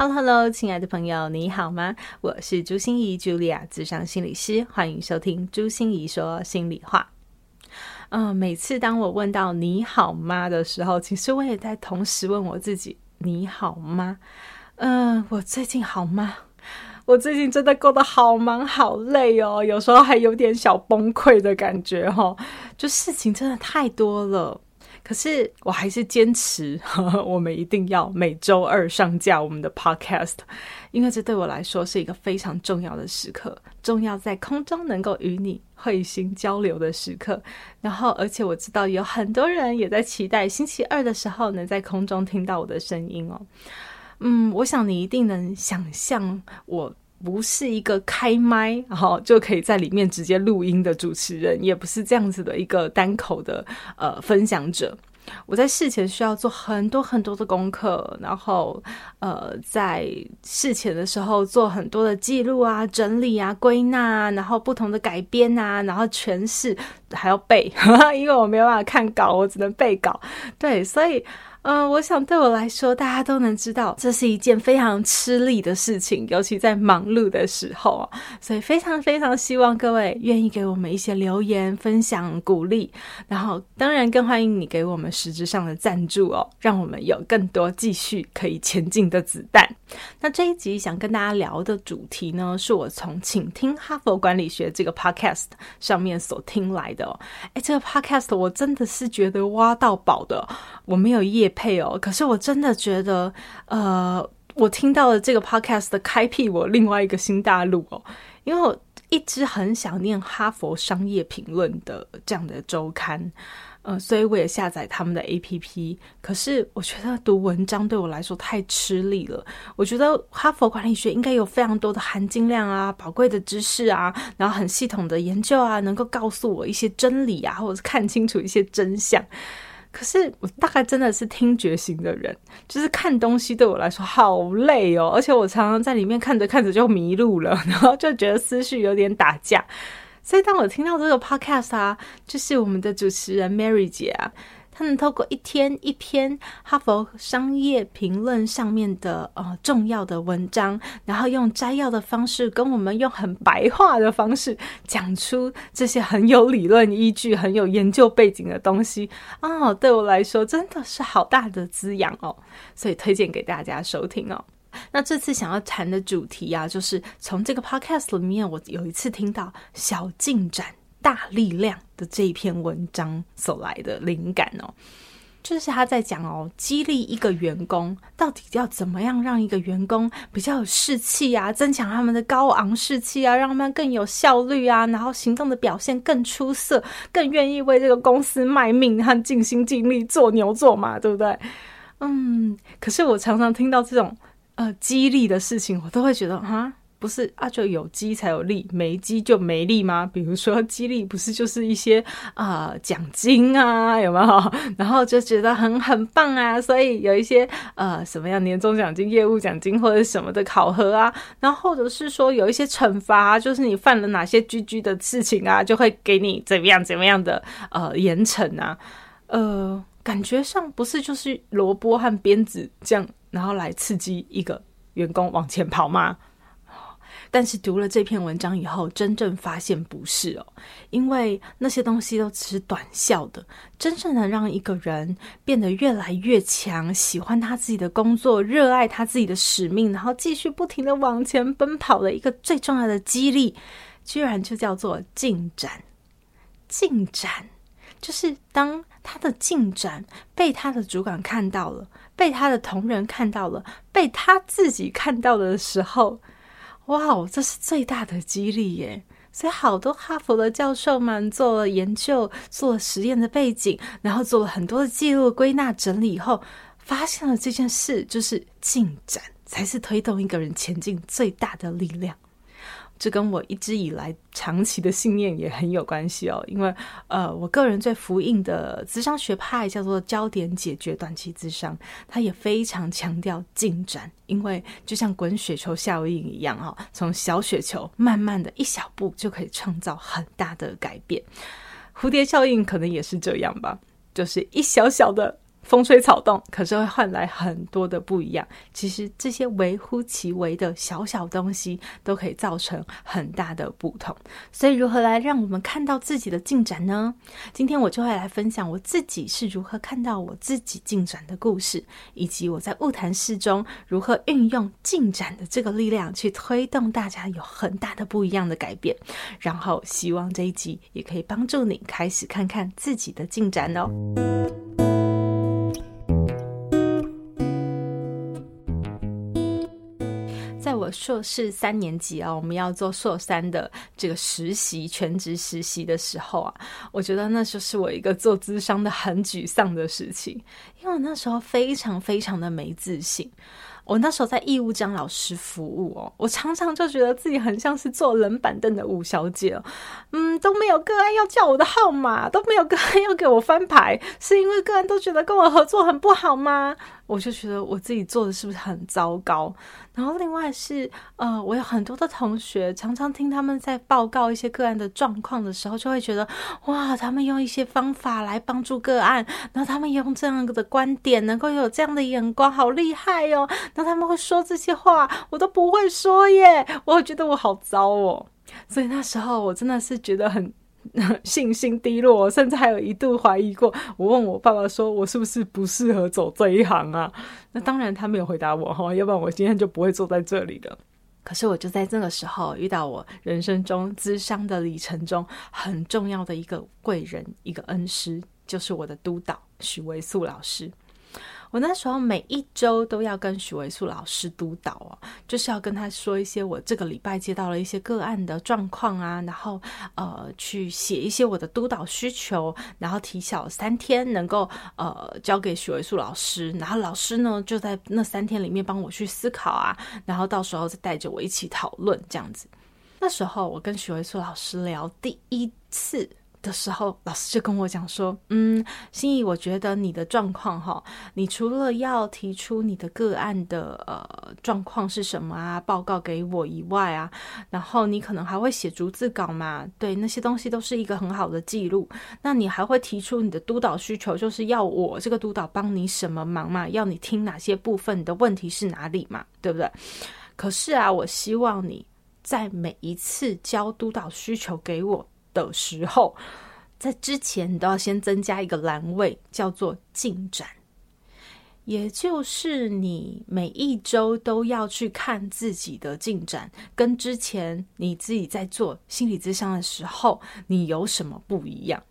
Hello，Hello，亲爱的朋友，你好吗？我是朱心仪，Julia，咨商心理师，欢迎收听朱心仪说心里话。嗯、每次当我问到“你好吗”的时候，其实我也在同时问我自己：“你好吗？”嗯、我最近好吗？我最近真的过得好忙好累哦，有时候还有点小崩溃的感觉、哦，就事情真的太多了。可是我还是坚持，我们一定要每周二上架我们的 Podcast，因为这对我来说是一个非常重要的时刻，重要在空中能够与你会心交流的时刻。然后，而且我知道有很多人也在期待星期二的时候能在空中听到我的声音哦。嗯，我想你一定能想象我。不是一个开麦，然后就可以在里面直接录音的主持人，也不是这样子的一个单口的呃分享者。我在事前需要做很多很多的功课，然后呃在事前的时候做很多的记录啊、整理啊、归纳啊，然后不同的改编啊，然后诠释还要背，因为我没有办法看稿，我只能背稿。对，所以。嗯、我想对我来说，大家都能知道，这是一件非常吃力的事情，尤其在忙碌的时候。所以非常非常希望各位愿意给我们一些留言、分享、鼓励，然后当然更欢迎你给我们实质上的赞助哦，让我们有更多继续可以前进的子弹。那这一集想跟大家聊的主题呢，是我从请听哈佛管理学这个 podcast 上面所听来的哦。哎，这个 podcast 我真的是觉得挖到宝的，我没有业配哦，可是我真的觉得，呃，我听到了这个 podcast 的开辟我另外一个新大陆哦，因为我一直很想念哈佛商业评论的这样的周刊。呃，所以我也下载他们的 APP。可是我觉得读文章对我来说太吃力了。我觉得哈佛管理学应该有非常多的含金量啊、宝贵的知识啊，然后很系统的研究啊，能够告诉我一些真理啊，或者是看清楚一些真相。可是我大概真的是听觉型的人，就是看东西对我来说好累哦，而且我常常在里面看着看着就迷路了，然后就觉得思绪有点打架。所以，当我听到这个 podcast 啊，就是我们的主持人 Mary 姐啊，她能透过一天一篇哈佛商业评论上面的呃重要的文章，然后用摘要的方式跟我们用很白话的方式讲出这些很有理论依据、很有研究背景的东西哦，对我来说真的是好大的滋养哦，所以推荐给大家收听哦。那这次想要谈的主题啊，就是从这个 podcast 里面，我有一次听到“小进展大力量”的这一篇文章所来的灵感哦，就是他在讲哦，激励一个员工到底要怎么样让一个员工比较有士气啊，增强他们的高昂士气啊，让他们更有效率啊，然后行动的表现更出色，更愿意为这个公司卖命和尽心尽力做牛做马，对不对？嗯，可是我常常听到这种。呃，激励的事情，我都会觉得哈，不是啊，就有激才有力，没激就没力吗？比如说激励，不是就是一些啊呃、奖金啊，有没有？然后就觉得很很棒啊，所以有一些呃什么样年终奖金、业务奖金或者什么的考核啊，然后或者是说有一些惩罚，就是你犯了哪些 GG 的事情啊，就会给你怎么样怎么样的呃严惩啊，呃，感觉上不是就是萝卜和鞭子这样。然后来刺激一个员工往前跑吗？但是读了这篇文章以后，真正发现不是哦，因为那些东西都只是短效的。真正的让一个人变得越来越强，喜欢他自己的工作，热爱他自己的使命，然后继续不停的往前奔跑的一个最重要的激励，居然就叫做进展。进展就是当他的进展被他的主管看到了。被他的同仁看到了，被他自己看到的时候，哇哦，这是最大的激励耶！所以好多哈佛的教授们做了研究，做了实验的背景，然后做了很多的记录、归纳、整理以后，发现了这件事，就是进展才是推动一个人前进最大的力量。这跟我一直以来长期的信念也很有关系哦。因为呃，我个人最服膺的咨商学派叫做焦点解决短期咨商，它也非常强调进展，因为就像滚雪球效应一样哈、哦，从小雪球慢慢的一小步就可以创造很大的改变。蝴蝶效应可能也是这样吧，就是一小小的。风吹草动，可是会换来很多的不一样。其实这些微乎其微的小小东西，都可以造成很大的不同。所以，如何来让我们看到自己的进展呢？今天我就会来分享我自己是如何看到我自己进展的故事，以及我在物谈室中如何运用进展的这个力量，去推动大家有很大的不一样的改变。然后，希望这一集也可以帮助你开始看看自己的进展哦。硕士三年级啊，我们要做硕三的这个实习，全职实习的时候啊，我觉得那就是我一个做咨商的很沮丧的事情，因为我那时候非常非常的没自信。我那时候在义务张老师服务哦，我常常就觉得自己很像是坐冷板凳的吴小姐，嗯，都没有个案要叫我的号码，都没有个案要给我翻牌，是因为个案都觉得跟我合作很不好吗？我就觉得我自己做的是不是很糟糕？然后另外是，呃，我有很多的同学，常常听他们在报告一些个案的状况的时候，就会觉得，哇，他们用一些方法来帮助个案，然后他们用这样的观点，能够有这样的眼光，好厉害哟！那他们会说这些话，我都不会说耶，我觉得我好糟哦。所以那时候我真的是觉得很。信心低落，甚至还有一度怀疑过。我问我爸爸说：“我是不是不适合走这一行啊？” 那当然他没有回答我哈，要不然我今天就不会坐在这里了。可是我就在这个时候遇到我人生中资商的里程中很重要的一个贵人，一个恩师，就是我的督导许维素老师。我那时候每一周都要跟许维素老师督导哦，就是要跟他说一些我这个礼拜接到了一些个案的状况啊，然后呃去写一些我的督导需求，然后提早三天能够呃交给许维素老师，然后老师呢就在那三天里面帮我去思考啊，然后到时候再带着我一起讨论这样子。那时候我跟许维素老师聊第一次。的时候，老师就跟我讲说：“嗯，心怡，我觉得你的状况哈，你除了要提出你的个案的呃状况是什么啊，报告给我以外啊，然后你可能还会写逐字稿嘛，对，那些东西都是一个很好的记录。那你还会提出你的督导需求，就是要我这个督导帮你什么忙嘛？要你听哪些部分？你的问题是哪里嘛？对不对？可是啊，我希望你在每一次交督导需求给我。”的时候，在之前你都要先增加一个栏位，叫做进展，也就是你每一周都要去看自己的进展，跟之前你自己在做心理咨商的时候，你有什么不一样？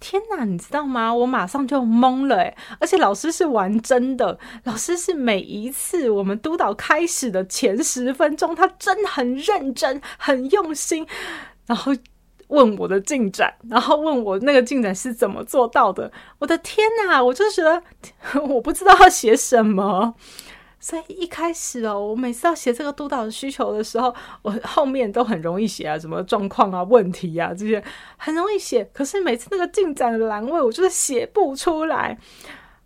天哪，你知道吗？我马上就懵了诶，而且老师是玩真的，老师是每一次我们督导开始的前十分钟，他真的很认真、很用心，然后。问我的进展，然后问我那个进展是怎么做到的。我的天哪，我就觉得 我不知道要写什么，所以一开始哦，我每次要写这个督导的需求的时候，我后面都很容易写啊，什么状况啊、问题啊这些很容易写。可是每次那个进展的栏位，我就是写不出来。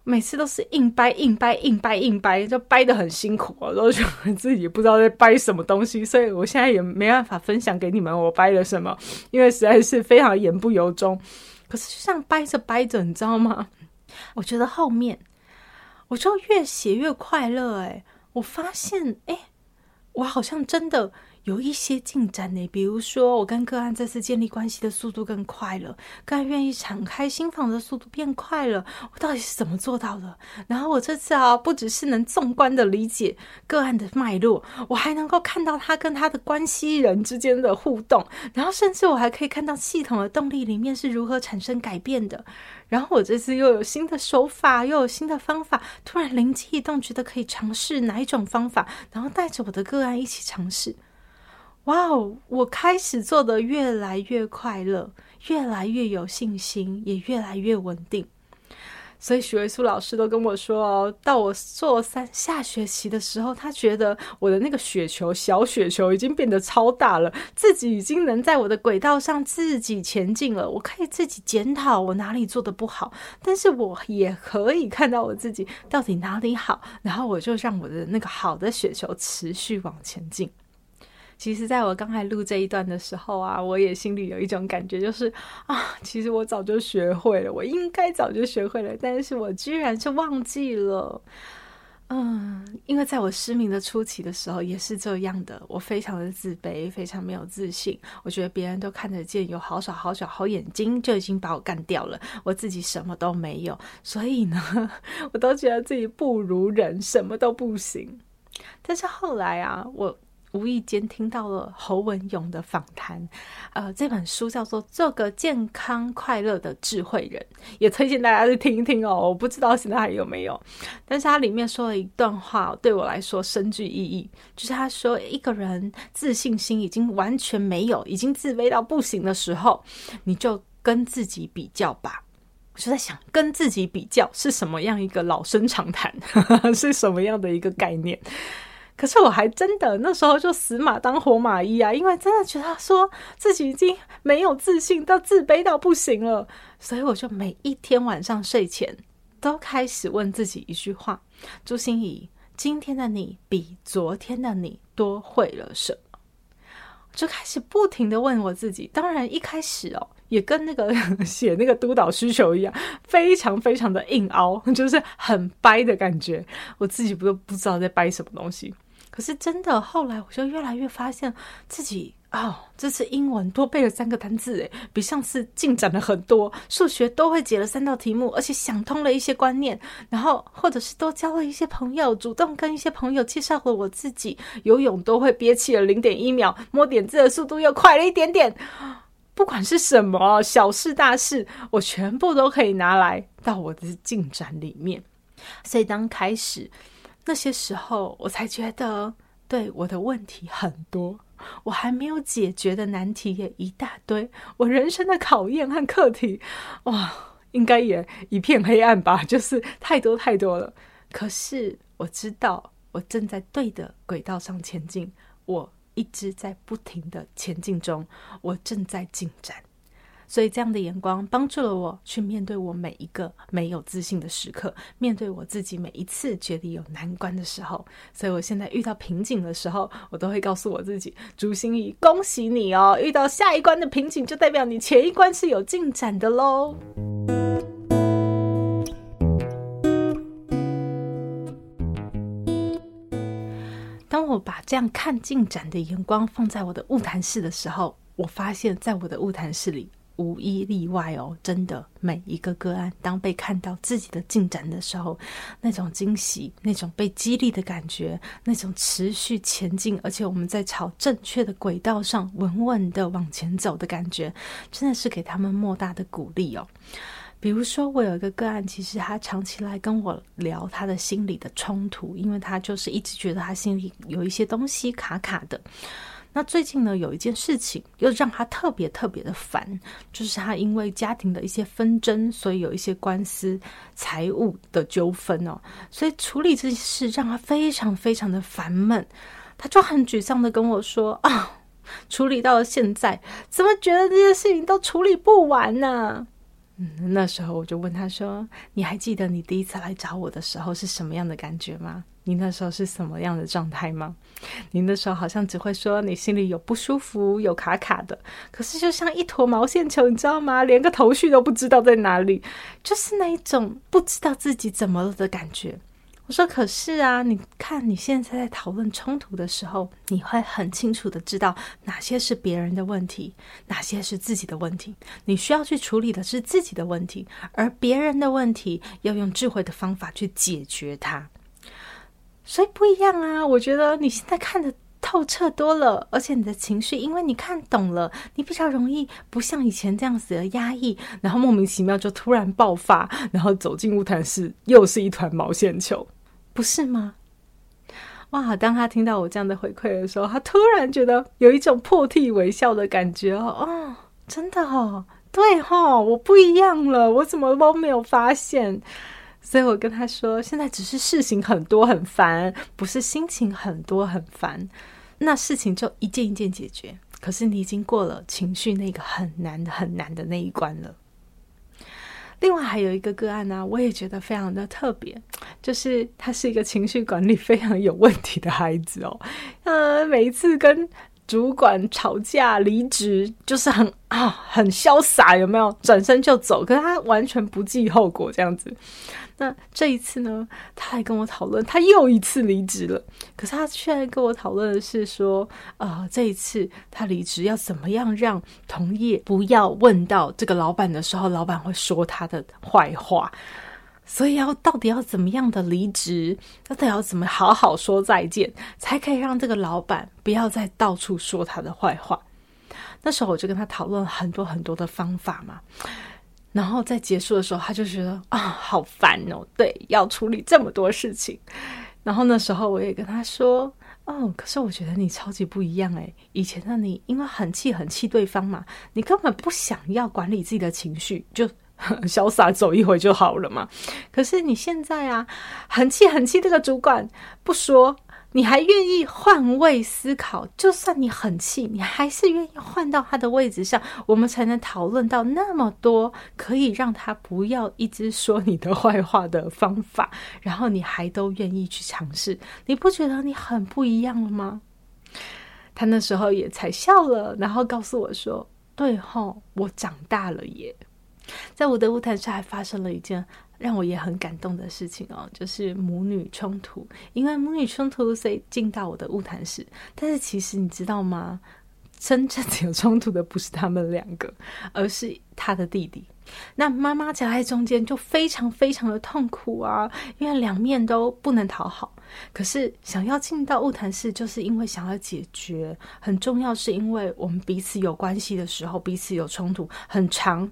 每次都是硬掰硬掰硬掰硬掰，就掰得很辛苦啊，然后就自己不知道在掰什么东西，所以我现在也没办法分享给你们我掰了什么，因为实在是非常言不由衷。可是就这样掰着掰着，你知道吗？我觉得后面我就越写越快乐，哎，我发现，哎，我好像真的。有一些进展呢，比如说我跟个案这次建立关系的速度更快了，个案愿意敞开心房的速度变快了，我到底是怎么做到的？然后我这次啊，不只是能纵观的理解个案的脉络，我还能够看到他跟他的关系人之间的互动，然后甚至我还可以看到系统的动力里面是如何产生改变的。然后我这次又有新的手法，又有新的方法，突然灵机一动，觉得可以尝试哪一种方法，然后带着我的个案一起尝试。哇哦！我开始做得越来越快乐，越来越有信心，也越来越稳定。所以许维苏老师都跟我说哦，到我做三下学期的时候，他觉得我的那个雪球小雪球已经变得超大了，自己已经能在我的轨道上自己前进了。我可以自己检讨我哪里做得不好，但是我也可以看到我自己到底哪里好，然后我就让我的那个好的雪球持续往前进。其实，在我刚才录这一段的时候啊，我也心里有一种感觉，就是啊，其实我早就学会了，我应该早就学会了，但是我居然是忘记了。嗯，因为在我失明的初期的时候也是这样的，我非常的自卑，非常没有自信，我觉得别人都看得见有好少好小好眼睛，就已经把我干掉了，我自己什么都没有，所以呢，我都觉得自己不如人，什么都不行。但是后来啊，我。无意间听到了侯文勇的访谈，呃，这本书叫做《做个健康快乐的智慧人》，也推荐大家去听一听哦。我不知道现在还有没有，但是他里面说了一段话，对我来说深具意义，就是他说，一个人自信心已经完全没有，已经自卑到不行的时候，你就跟自己比较吧。我就在想，跟自己比较是什么样一个老生常谈，是什么样的一个概念？可是我还真的那时候就死马当活马医啊，因为真的觉得说自己已经没有自信到自卑到不行了，所以我就每一天晚上睡前都开始问自己一句话：朱心仪，今天的你比昨天的你多会了什么？就开始不停的问我自己。当然一开始哦，也跟那个写那个督导需求一样，非常非常的硬凹，就是很掰的感觉。我自己不不知道在掰什么东西。可是真的，后来我就越来越发现自己哦，这次英文多背了三个单字，诶，比上次进展了很多。数学都会解了三道题目，而且想通了一些观念。然后或者是多交了一些朋友，主动跟一些朋友介绍了我自己。游泳都会憋气了零点一秒，摸点字的速度又快了一点点。不管是什么小事大事，我全部都可以拿来到我的进展里面。所以当开始。那些时候，我才觉得，对，我的问题很多，我还没有解决的难题也一大堆，我人生的考验和课题，哇，应该也一片黑暗吧，就是太多太多了。可是我知道，我正在对的轨道上前进，我一直在不停的前进中，我正在进展。所以，这样的眼光帮助了我去面对我每一个没有自信的时刻，面对我自己每一次觉得有难关的时候。所以，我现在遇到瓶颈的时候，我都会告诉我自己：“朱心怡，恭喜你哦！遇到下一关的瓶颈，就代表你前一关是有进展的喽。”当我把这样看进展的眼光放在我的晤谈室的时候，我发现，在我的晤谈室里。无一例外哦，真的每一个个案，当被看到自己的进展的时候，那种惊喜、那种被激励的感觉、那种持续前进，而且我们在朝正确的轨道上稳稳的往前走的感觉，真的是给他们莫大的鼓励哦。比如说，我有一个个案，其实他长期来跟我聊他的心理的冲突，因为他就是一直觉得他心里有一些东西卡卡的。那最近呢，有一件事情又让他特别特别的烦，就是他因为家庭的一些纷争，所以有一些官司、财务的纠纷哦，所以处理这件事让他非常非常的烦闷。他就很沮丧的跟我说：“啊，处理到了现在，怎么觉得这些事情都处理不完呢？”嗯，那时候我就问他说：“你还记得你第一次来找我的时候是什么样的感觉吗？你那时候是什么样的状态吗？你那时候好像只会说你心里有不舒服，有卡卡的，可是就像一坨毛线球，你知道吗？连个头绪都不知道在哪里，就是那一种不知道自己怎么了的感觉。”我说：“可是啊，你看你现在在讨论冲突的时候，你会很清楚的知道哪些是别人的问题，哪些是自己的问题。你需要去处理的是自己的问题，而别人的问题要用智慧的方法去解决它。所以不一样啊！我觉得你现在看的透彻多了，而且你的情绪，因为你看懂了，你比较容易不像以前这样子的压抑，然后莫名其妙就突然爆发，然后走进晤谈室，又是一团毛线球。”不是吗？哇！当他听到我这样的回馈的时候，他突然觉得有一种破涕为笑的感觉哦。哦，真的哦，对哦，我不一样了，我怎么都没有发现？所以我跟他说，现在只是事情很多很烦，不是心情很多很烦。那事情就一件一件解决。可是你已经过了情绪那个很难很难的那一关了。另外还有一个个案呢、我也觉得非常的特别，就是他是一个情绪管理非常有问题的孩子哦。呃，每一次跟主管吵架离职，就是很啊很潇洒，有没有？转身就走，可是他完全不计后果这样子。那这一次呢，他还跟我讨论，他又一次离职了。可是他却在跟我讨论的是说，呃，这一次他离职要怎么样让同业不要问到这个老板的时候，老板会说他的坏话。所以要到底要怎么样的离职，到底要怎么好好说再见，才可以让这个老板不要再到处说他的坏话。那时候我就跟他讨论很多很多的方法嘛。然后在结束的时候，他就觉得啊，好烦哦，对，要处理这么多事情。然后那时候我也跟他说，哦，可是我觉得你超级不一样诶，以前的你因为很气很气对方嘛，你根本不想要管理自己的情绪，就 潇洒走一回就好了嘛。可是你现在啊，很气很气，这个主管不说。你还愿意换位思考？就算你很气，你还是愿意换到他的位置上，我们才能讨论到那么多可以让他不要一直说你的坏话的方法。然后你还都愿意去尝试，你不觉得你很不一样了吗？他那时候也才笑了，然后告诉我说：“对吼，我长大了耶。”在我的舞台上还发生了一件。让我也很感动的事情哦，就是母女冲突。因为母女冲突，所以进到我的物谈室。但是其实你知道吗？真正有冲突的不是他们两个，而是他的弟弟。那妈妈夹在中间，就非常非常的痛苦啊，因为两面都不能讨好。可是想要进到物谈室，就是因为想要解决。很重要，是因为我们彼此有关系的时候，彼此有冲突，很常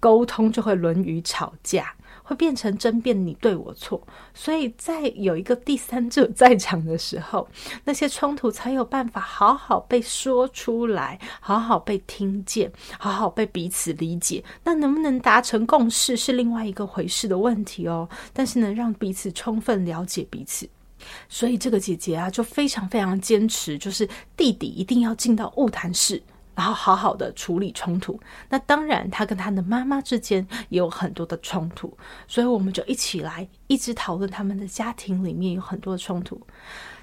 沟通就会沦于吵架。会变成争辩，你对我错，所以在有一个第三者在场的时候，那些冲突才有办法好好被说出来，好好被听见，好好被彼此理解。那能不能达成共识是另外一个回事的问题哦。但是能让彼此充分了解彼此，所以这个姐姐啊，就非常非常坚持，就是弟弟一定要进到物谈室。然后好好的处理冲突，那当然他跟他的妈妈之间也有很多的冲突，所以我们就一起来一直讨论他们的家庭里面有很多的冲突。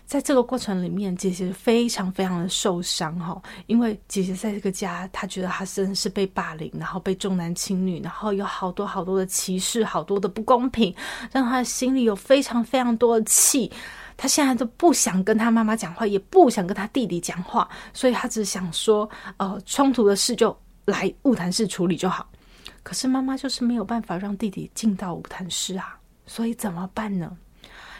在这个过程里面，姐姐非常非常的受伤哈，因为姐姐在这个家，她觉得她真的是被霸凌，然后被重男轻女，然后有好多好多的歧视，好多的不公平，让她心里有非常非常多的气。他现在都不想跟他妈妈讲话，也不想跟他弟弟讲话，所以他只想说，呃，冲突的事就来晤谈室处理就好。可是妈妈就是没有办法让弟弟进到晤谈室啊，所以怎么办呢？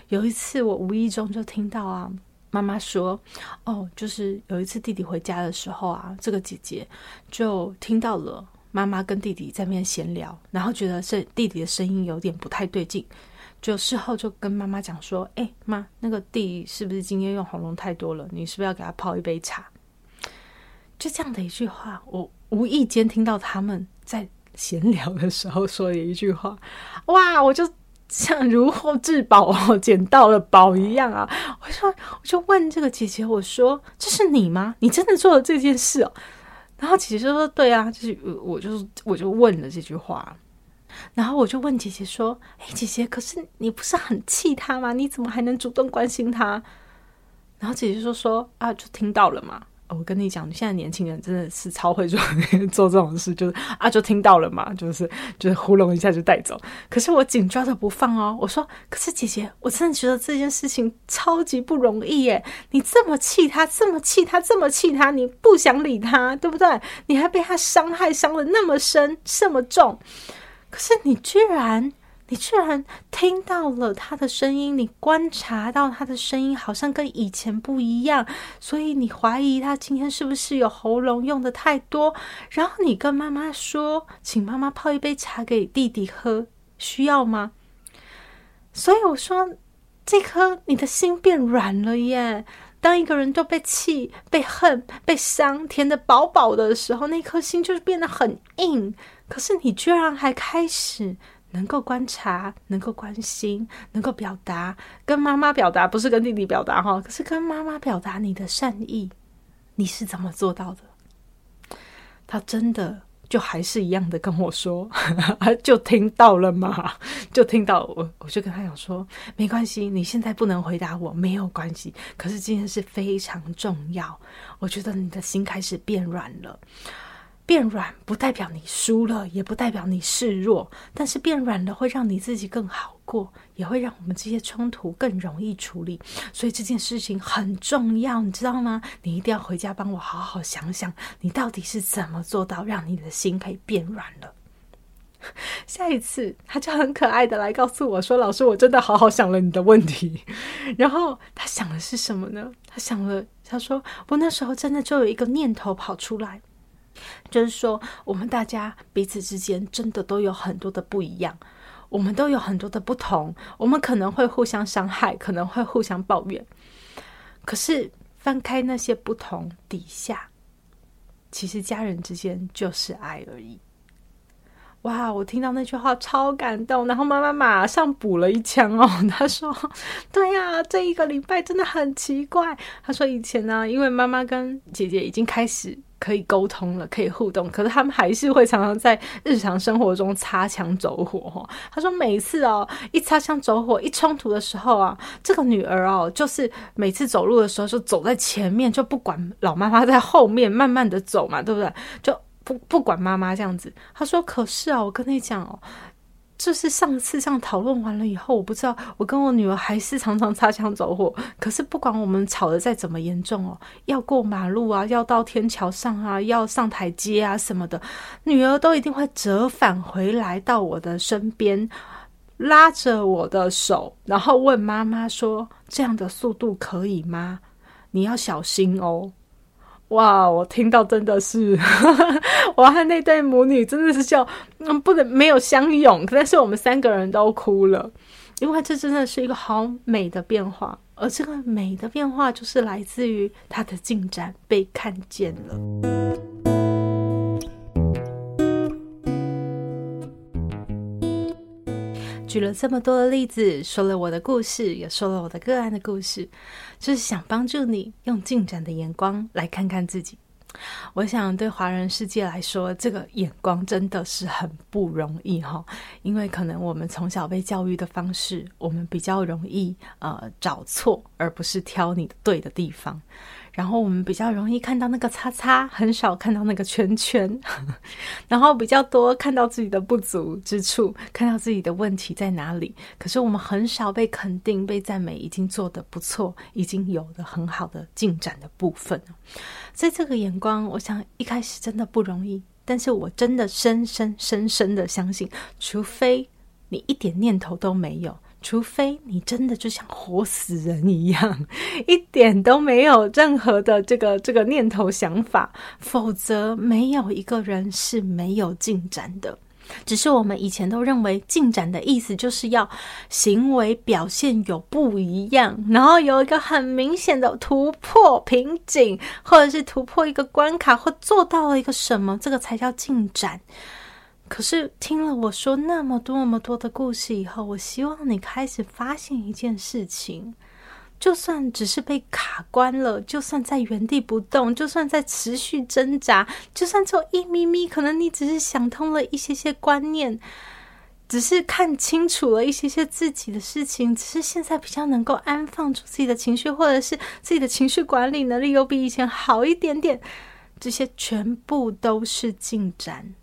有一次我无意中就听到啊，妈妈说，哦，就是有一次弟弟回家的时候啊，这个姐姐就听到了妈妈跟弟弟在那边闲聊，然后觉得这弟弟的声音有点不太对劲。就事后就跟妈妈讲说：“哎，妈，那个弟是不是今天用喉咙太多了？你是不是要给他泡一杯茶？”就这样的一句话，我无意间听到他们在闲聊的时候说的一句话，哇！我就像如获至宝哦，捡到了宝一样啊！我说，我就问这个姐姐，我说：“这是你吗？你真的做了这件事哦？”然后姐姐就说：“对啊，就是我就我就问了这句话。”然后我就问姐姐说：“哎，姐姐，可是你不是很气他吗？你怎么还能主动关心他？”然后姐姐就说：“啊，就听到了嘛。我跟你讲，现在年轻人真的是超会做 做这种事，就是啊，就听到了嘛，就是就是糊弄一下就带走。可是我紧抓着不放哦。我说，可是姐姐，我真的觉得这件事情超级不容易耶。你这么气他，这么气他，这么气他，你不想理他，对不对？你还被他伤害伤得那么深，这么重。”可是你居然，你居然听到了他的声音，你观察到他的声音好像跟以前不一样，所以你怀疑他今天是不是有喉咙用得太多？然后你跟妈妈说，请妈妈泡一杯茶给弟弟喝，需要吗？所以我说，这颗你的心变软了耶。当一个人都被气、被恨、被伤填得饱饱的时候，那颗心就是变得很硬。可是你居然还开始能够观察、能够关心、能够表达，跟妈妈表达，不是跟弟弟表达哈，可是跟妈妈表达你的善意，你是怎么做到的？他真的。就还是一样的跟我说，就听到了嘛，就听到我，我就跟他讲说，没关系，你现在不能回答我，没有关系。可是今天是非常重要，我觉得你的心开始变软了。变软不代表你输了，也不代表你示弱，但是变软了会让你自己更好过，也会让我们这些冲突更容易处理。所以这件事情很重要，你知道吗？你一定要回家帮我好好想想，你到底是怎么做到让你的心可以变软了。下一次他就很可爱的来告诉我说：“老师，我真的好好想了你的问题。”然后他想的是什么呢？他想了，他说：“我那时候真的就有一个念头跑出来。”就是说，我们大家彼此之间真的都有很多的不一样，我们都有很多的不同，我们可能会互相伤害，可能会互相抱怨。可是翻开那些不同底下，其实家人之间就是爱而已。哇！我听到那句话超感动，然后妈妈马上补了一枪哦。她说：“对呀，这一个礼拜真的很奇怪。”她说：“以前呢，因为妈妈跟姐姐已经开始。”可以沟通了，可以互动，可是他们还是会常常在日常生活中擦枪走火。他说每次哦，一擦枪走火，一冲突的时候啊，这个女儿哦，就是每次走路的时候就走在前面，就不管老妈妈在后面慢慢的走嘛，对不对？就不不管妈妈这样子。他说可是啊，我跟你讲哦。就是上次这样讨论完了以后，我不知道我跟我女儿还是常常擦枪走火。可是不管我们吵得再怎么严重哦，要过马路啊，要到天桥上啊，要上台阶啊什么的，女儿都一定会折返回来到我的身边，拉着我的手，然后问妈妈说：“这样的速度可以吗？你要小心哦。”哇！我听到真的是，我和那对母女真的是叫，不能没有相拥，但是我们三个人都哭了，因为这真的是一个好美的变化，而这个美的变化就是来自于它的进展被看见了。举了这么多的例子，说了我的故事，也说了我的个案的故事，就是想帮助你用进展的眼光来看看自己。我想对华人世界来说，这个眼光真的是很不容易哈，因为可能我们从小被教育的方式，我们比较容易呃找错，而不是挑你对的地方。然后我们比较容易看到那个叉叉，很少看到那个圈圈，然后比较多看到自己的不足之处，看到自己的问题在哪里。可是我们很少被肯定、被赞美，已经做得不错，已经有了很好的进展的部分。所以这个眼光，我想一开始真的不容易。但是我真的深深深深的相信，除非你一点念头都没有。除非你真的就像活死人一样，一点都没有任何的这个这个念头想法，否则没有一个人是没有进展的。只是我们以前都认为进展的意思就是要行为表现有不一样，然后有一个很明显的突破瓶颈，或者是突破一个关卡，或做到了一个什么，这个才叫进展。可是听了我说那么多那么多的故事以后，我希望你开始发现一件事情：就算只是被卡关了，就算在原地不动，就算在持续挣扎，就算只有一咪咪，可能你只是想通了一些些观念，只是看清楚了一些些自己的事情，只是现在比较能够安放住自己的情绪，或者是自己的情绪管理能力又比以前好一点点，这些全部都是进展。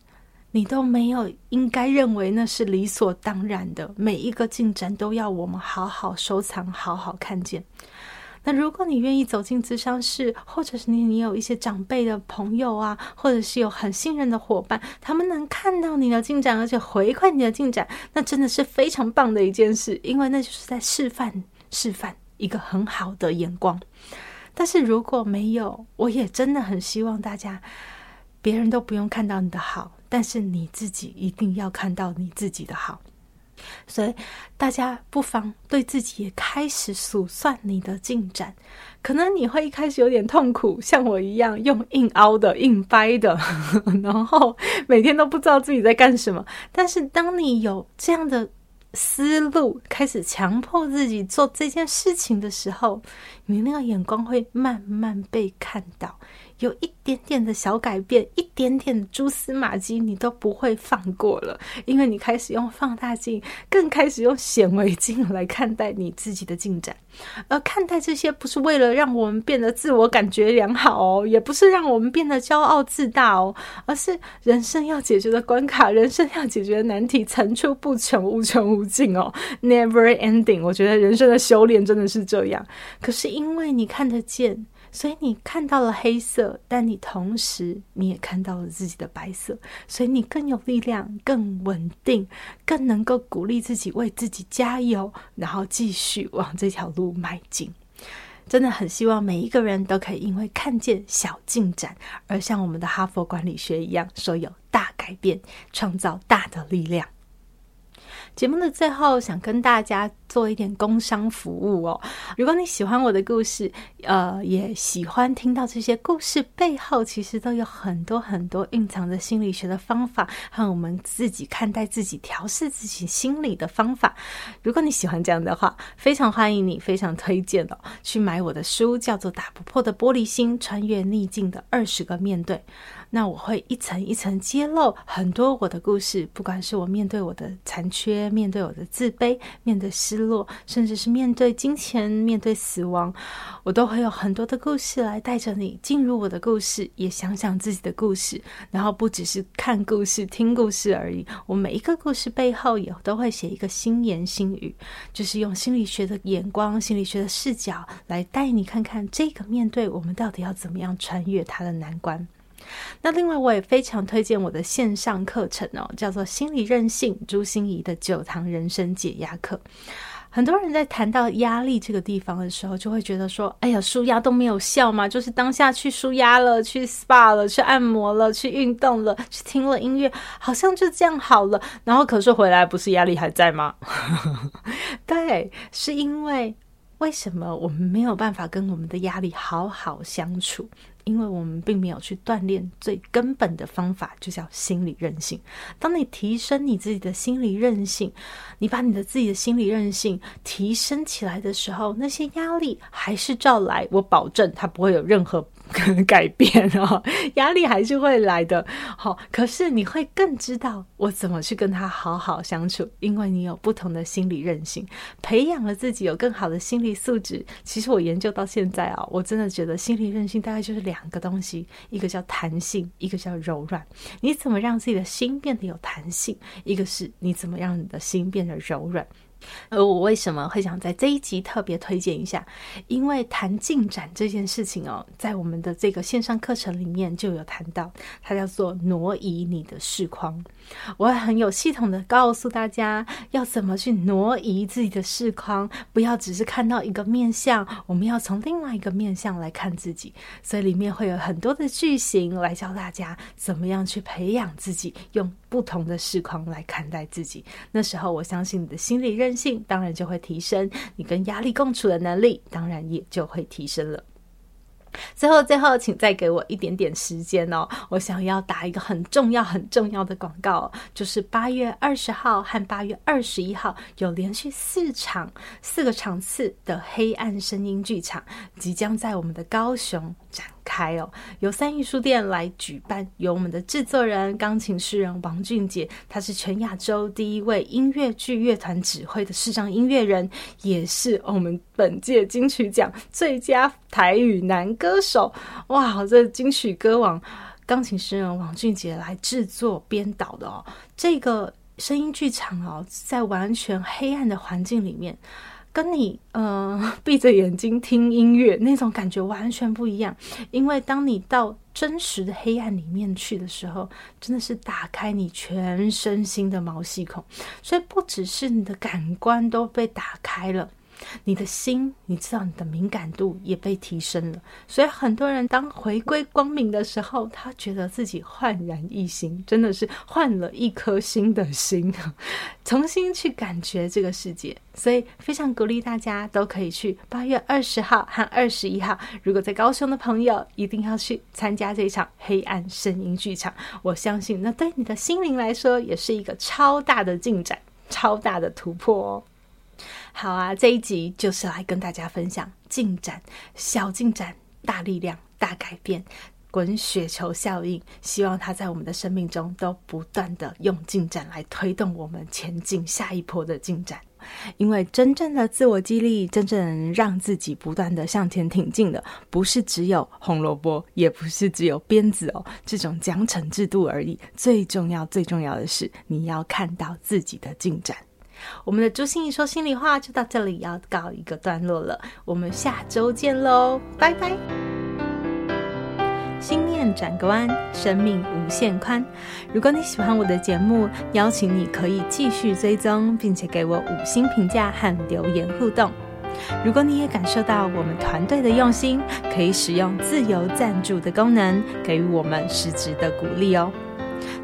你都没有应该认为那是理所当然的，每一个进展都要我们好好收藏、好好看见。那如果你愿意走进咨商室，或者是你你有一些长辈的朋友啊，或者是有很信任的伙伴，他们能看到你的进展，而且回馈你的进展，那真的是非常棒的一件事，因为那就是在示范示范一个很好的眼光。但是如果没有，我也真的很希望大家，别人都不用看到你的好。但是你自己一定要看到你自己的好，所以大家不妨对自己也开始数算你的进展，可能你会一开始有点痛苦，像我一样用硬凹的、硬掰的，然后每天都不知道自己在干什么。但是当你有这样的思路，开始强迫自己做这件事情的时候，你那个眼光会慢慢被看到。有一点点的小改变，一点点蛛丝马迹，你都不会放过了，因为你开始用放大镜，更开始用显微镜来看待你自己的进展。而看待这些，不是为了让我们变得自我感觉良好哦，也不是让我们变得骄傲自大哦，而是人生要解决的关卡，人生要解决的难题层出不穷，无穷无尽哦，never ending。我觉得人生的修炼真的是这样。可是因为你看得见。所以你看到了黑色，但你同时你也看到了自己的白色，所以你更有力量、更稳定、更能够鼓励自己为自己加油，然后继续往这条路迈进。真的很希望每一个人都可以因为看见小进展，而像我们的哈佛管理学一样，说有大改变，创造大的力量。节目的最后，想跟大家做一点工商服务哦。如果你喜欢我的故事，呃，也喜欢听到这些故事背后，其实都有很多很多蕴藏着心理学的方法和我们自己看待自己、调试自己心理的方法。如果你喜欢这样的话，非常欢迎你，非常推荐哦，去买我的书，叫做《打不破的玻璃心：穿越逆境的二十个面对》。那我会一层一层揭露很多我的故事，不管是我面对我的残缺，面对我的自卑，面对失落，甚至是面对金钱、面对死亡，我都会有很多的故事来带着你进入我的故事，也想想自己的故事，然后不只是看故事、听故事而已。我每一个故事背后也都会写一个心言心语，就是用心理学的眼光、心理学的视角来带你看看这个面对我们到底要怎么样穿越它的难关。那另外，我也非常推荐我的线上课程哦，叫做《心理韧性》朱心仪的九堂人生解压课。很多人在谈到压力这个地方的时候，就会觉得说：“哎呀，舒压都没有效嘛，就是当下去舒压了，去 SPA 了，去按摩了，去运动了，去听了音乐，好像就这样好了。然后可是回来，不是压力还在吗？” 对，是因为为什么我们没有办法跟我们的压力好好相处？因为我们并没有去锻炼最根本的方法，就叫心理韧性。当你提升你自己的心理韧性，你把你的自己的心理韧性提升起来的时候，那些压力还是照来，我保证它不会有任何。改变哦，压力还是会来的。好，可是你会更知道我怎么去跟他好好相处，因为你有不同的心理韧性，培养了自己有更好的心理素质。其实我研究到现在啊，我真的觉得心理韧性大概就是两个东西，一个叫弹性，一个叫柔软。你怎么让自己的心变得有弹性？一个是你怎么让你的心变得柔软。而我为什么会想在这一集特别推荐一下？因为谈进展这件事情哦，在我们的这个线上课程里面就有谈到，它叫做挪移你的视框。我会很有系统的告诉大家要怎么去挪移自己的视框，不要只是看到一个面相，我们要从另外一个面相来看自己。所以里面会有很多的句型来教大家怎么样去培养自己，用不同的视框来看待自己。那时候，我相信你的心理韧性当然就会提升，你跟压力共处的能力当然也就会提升了。最后，最后，请再给我一点点时间哦，我想要打一个很重要、很重要的广告，就是八月二十号和八月二十一号有连续四场、四个场次的黑暗声音剧场，即将在我们的高雄展开哦，由三艺书店来举办，由我们的制作人、钢琴诗人王俊杰，他是全亚洲第一位音乐剧乐团指挥的视障音乐人，也是我们本届金曲奖最佳台语男歌手。哇，这金曲歌王钢琴诗人王俊杰来制作编导的哦，这个声音剧场哦，在完全黑暗的环境里面。跟你呃 闭着眼睛听音乐那种感觉完全不一样，因为当你到真实的黑暗里面去的时候，真的是打开你全身心的毛细孔，所以不只是你的感官都被打开了，你的心，你知道你的敏感度也被提升了。所以很多人当回归光明的时候，他觉得自己焕然一新，真的是换了一颗新的心，重新去感觉这个世界。所以非常鼓励大家都可以去八月二十号和二十一号，如果在高雄的朋友，一定要去参加这一场黑暗声音剧场。我相信那对你的心灵来说，也是一个超大的进展，超大的突破哦。好啊，这一集就是来跟大家分享进展，小进展，大力量，大改变，滚雪球效应。希望它在我们的生命中都不断的用进展来推动我们前进下一波的进展。因为真正的自我激励，真正让自己不断的向前挺进的，不是只有红萝卜，也不是只有鞭子哦，这种奖惩制度而已。最重要、最重要的是，你要看到自己的进展。我们的朱心怡说心里话就到这里要告一个段落了，我们下周见喽，拜拜。心念转个弯，生命无限宽。如果你喜欢我的节目，邀请你可以继续追踪，并且给我五星评价和留言互动。如果你也感受到我们团队的用心，可以使用自由赞助的功能，给予我们实质的鼓励哦。